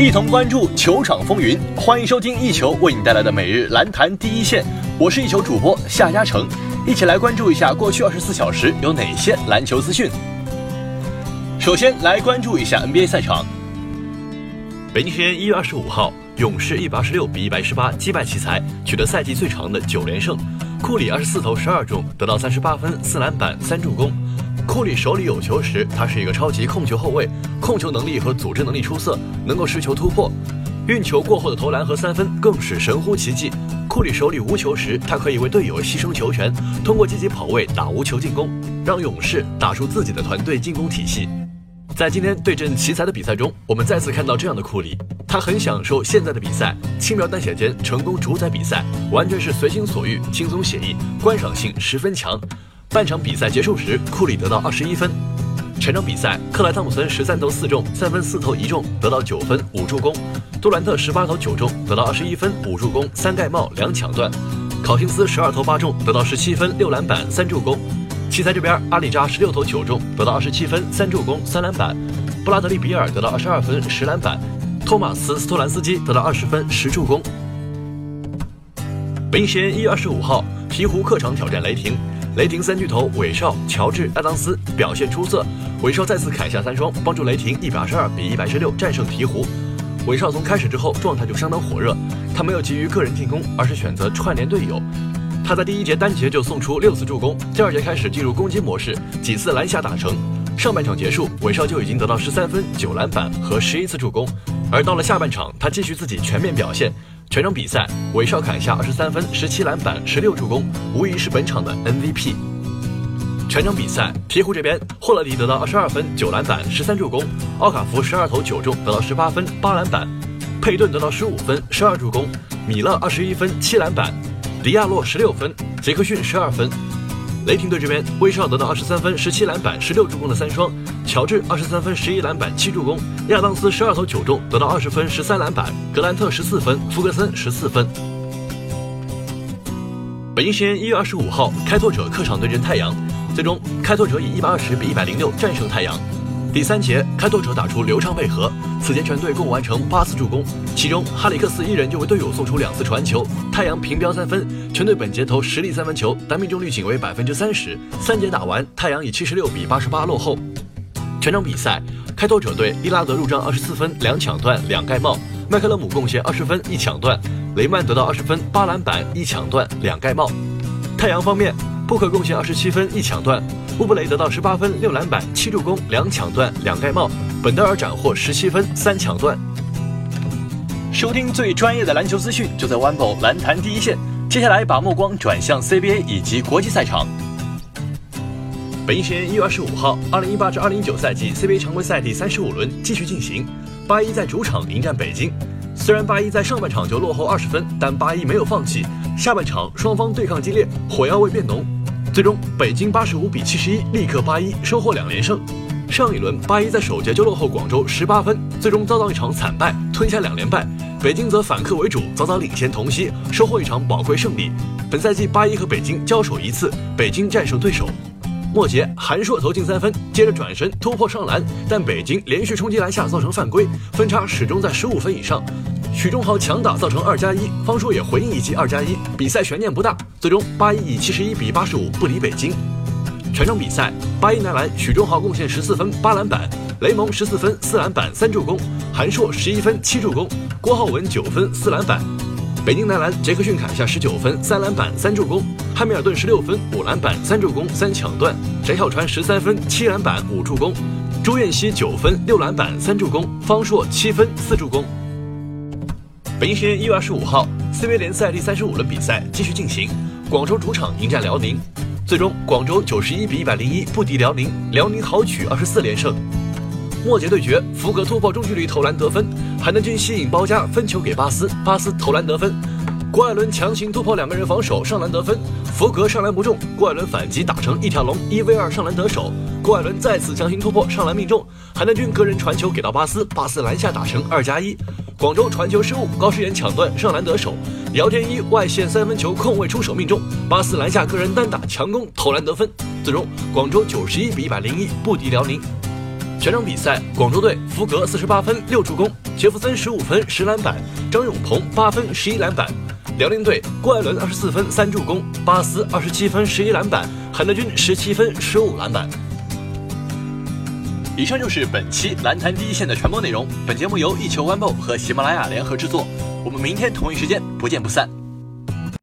一同关注球场风云。欢迎收听一球为你带来的每日篮坛第一线，我是一球主播夏嘉诚，一起来关注一下过去二十四小时有哪些篮球资讯。首先来关注一下 NBA 赛场。北京时间一月二十五号，勇士一百二十六比一百十八击败奇才，取得赛季最长的九连胜。库里二十四投十二中，得到三十八分、四篮板、三助攻。库里手里有球时，他是一个超级控球后卫，控球能力和组织能力出色，能够持球突破。运球过后的投篮和三分更是神乎其技。库里手里无球时，他可以为队友牺牲球权，通过积极跑位打无球进攻，让勇士打出自己的团队进攻体系。在今天对阵奇才的比赛中，我们再次看到这样的库里，他很享受现在的比赛，轻描淡写间成功主宰比赛，完全是随心所欲，轻松写意，观赏性十分强。半场比赛结束时，库里得到二十一分。全场比赛，克莱汤普森十三投四中，三分四投一中，得到九分五助攻；杜兰特十八投九中，得到二十一分五助攻三盖帽两抢断；考辛斯十二投八中，得到十七分六篮板三助攻。奇才这边，阿里扎十六投九中，得到二十七分、三助攻、三篮板；布拉德利比尔得到二十二分、十篮板；托马斯斯托兰斯基得到二十分、十助攻。北京时间一月二十五号，鹈鹕客场挑战雷霆，雷霆三巨头韦少、乔治、亚当斯表现出色，韦少再次砍下三双，帮助雷霆一百二十二比一百十六战胜鹈鹕。韦少从开始之后状态就相当火热，他没有急于个人进攻，而是选择串联队友。他在第一节单节就送出六次助攻，第二节开始进入攻击模式，几次篮下打成。上半场结束，韦少就已经得到十三分、九篮板和十一次助攻。而到了下半场，他继续自己全面表现。全场比赛，韦少砍下二十三分、十七篮板、十六助攻，无疑是本场的 MVP。全场比赛，鹈鹕这边，霍勒迪得到二十二分、九篮板、十三助攻；奥卡福十二投九中，得到十八分、八篮板；佩顿得到十五分、十二助攻；米勒二十一分、七篮板。迪亚洛十六分，杰克逊十二分。雷霆队这边，威少得到二十三分、十七篮板、十六助攻的三双；乔治二十三分、十一篮板、七助攻；亚当斯十二投九中，得到二十分、十三篮板；格兰特十四分，福格森十四分。北京时间一月二十五号，开拓者客场对阵太阳，最终开拓者以一百二十比一百零六战胜太阳。第三节，开拓者打出流畅配合，此节全队共完成八次助攻，其中哈里克斯一人就为队友送出两次传球。太阳平标三分，全队本节投十粒三分球，但命中率仅为百分之三十。三节打完，太阳以七十六比八十八落后。全场比赛，开拓者队伊拉德入账二十四分两抢断两盖帽，麦克勒姆贡献二十分一抢断，雷曼得到二十分八篮板一抢断两盖帽。太阳方面，布克贡献二十七分一抢断。乌布雷得到十八分、六篮板、七助攻、两抢断、两盖帽；本德尔斩获十七分、三抢断。收听最专业的篮球资讯，就在 o n e 篮坛第一线。接下来把目光转向 CBA 以及国际赛场。北京时间一月二十五号，二零一八至二零一九赛季 CBA 常规赛第三十五轮继续进行，八一在主场迎战北京。虽然八一在上半场就落后二十分，但八一没有放弃，下半场双方对抗激烈，火药味变浓。最终，北京八十五比七十一力克八一，收获两连胜。上一轮八一在首节就落后广州十八分，最终遭到一场惨败，吞下两连败。北京则反客为主，早早领先同曦，收获一场宝贵胜利。本赛季八一和北京交手一次，北京战胜对手。末节，韩硕投进三分，接着转身突破上篮，但北京连续冲击篮下造成犯规，分差始终在十五分以上。许忠豪强打造成二加一，方硕也回应一记二加一，比赛悬念不大。最终八一以七十一比八十五不敌北京。全场比赛，八一男篮许忠豪贡献十四分八篮板，雷蒙十四分四篮板三助攻，韩硕十一分七助攻，郭浩文九分四篮板。北京男篮杰克逊砍下十九分三篮板三助攻，汉密尔顿十六分五篮板三助攻三抢断，翟小川十三分七篮板五助攻，朱彦曦九分六篮板三助攻，方硕七分四助攻。北京时间一月二十五号，CBA 联赛第三十五轮比赛继续进行。广州主场迎战辽宁，最终广州九十一比一百零一不敌辽宁，辽宁豪取二十四连胜。末节对决，福格突破中距离投篮得分，海南军吸引包夹分球给巴斯，巴斯投篮得分。郭艾伦强行突破两个人防守上篮得分，福格上篮不中，郭艾伦反击打成一条龙一 v 二上篮得手。郭艾伦再次强行突破上篮命中，海南军个人传球给到巴斯，巴斯篮下打成二加一。广州传球失误，高诗岩抢断上篮得手，姚天一外线三分球空位出手命中，巴斯篮下个人单打强攻投篮得分，最终广州九十一比一百零一不敌辽宁。全场比赛，广州队福格四十八分六助攻，杰弗森十五分十篮板，张永鹏八分十一篮板；辽宁队郭艾伦二十四分三助攻，巴斯二十七分十一篮板，韩德君十七分十五篮板。以上就是本期篮坛第一线的全部内容。本节目由一球 One 和喜马拉雅联合制作。我们明天同一时间不见不散。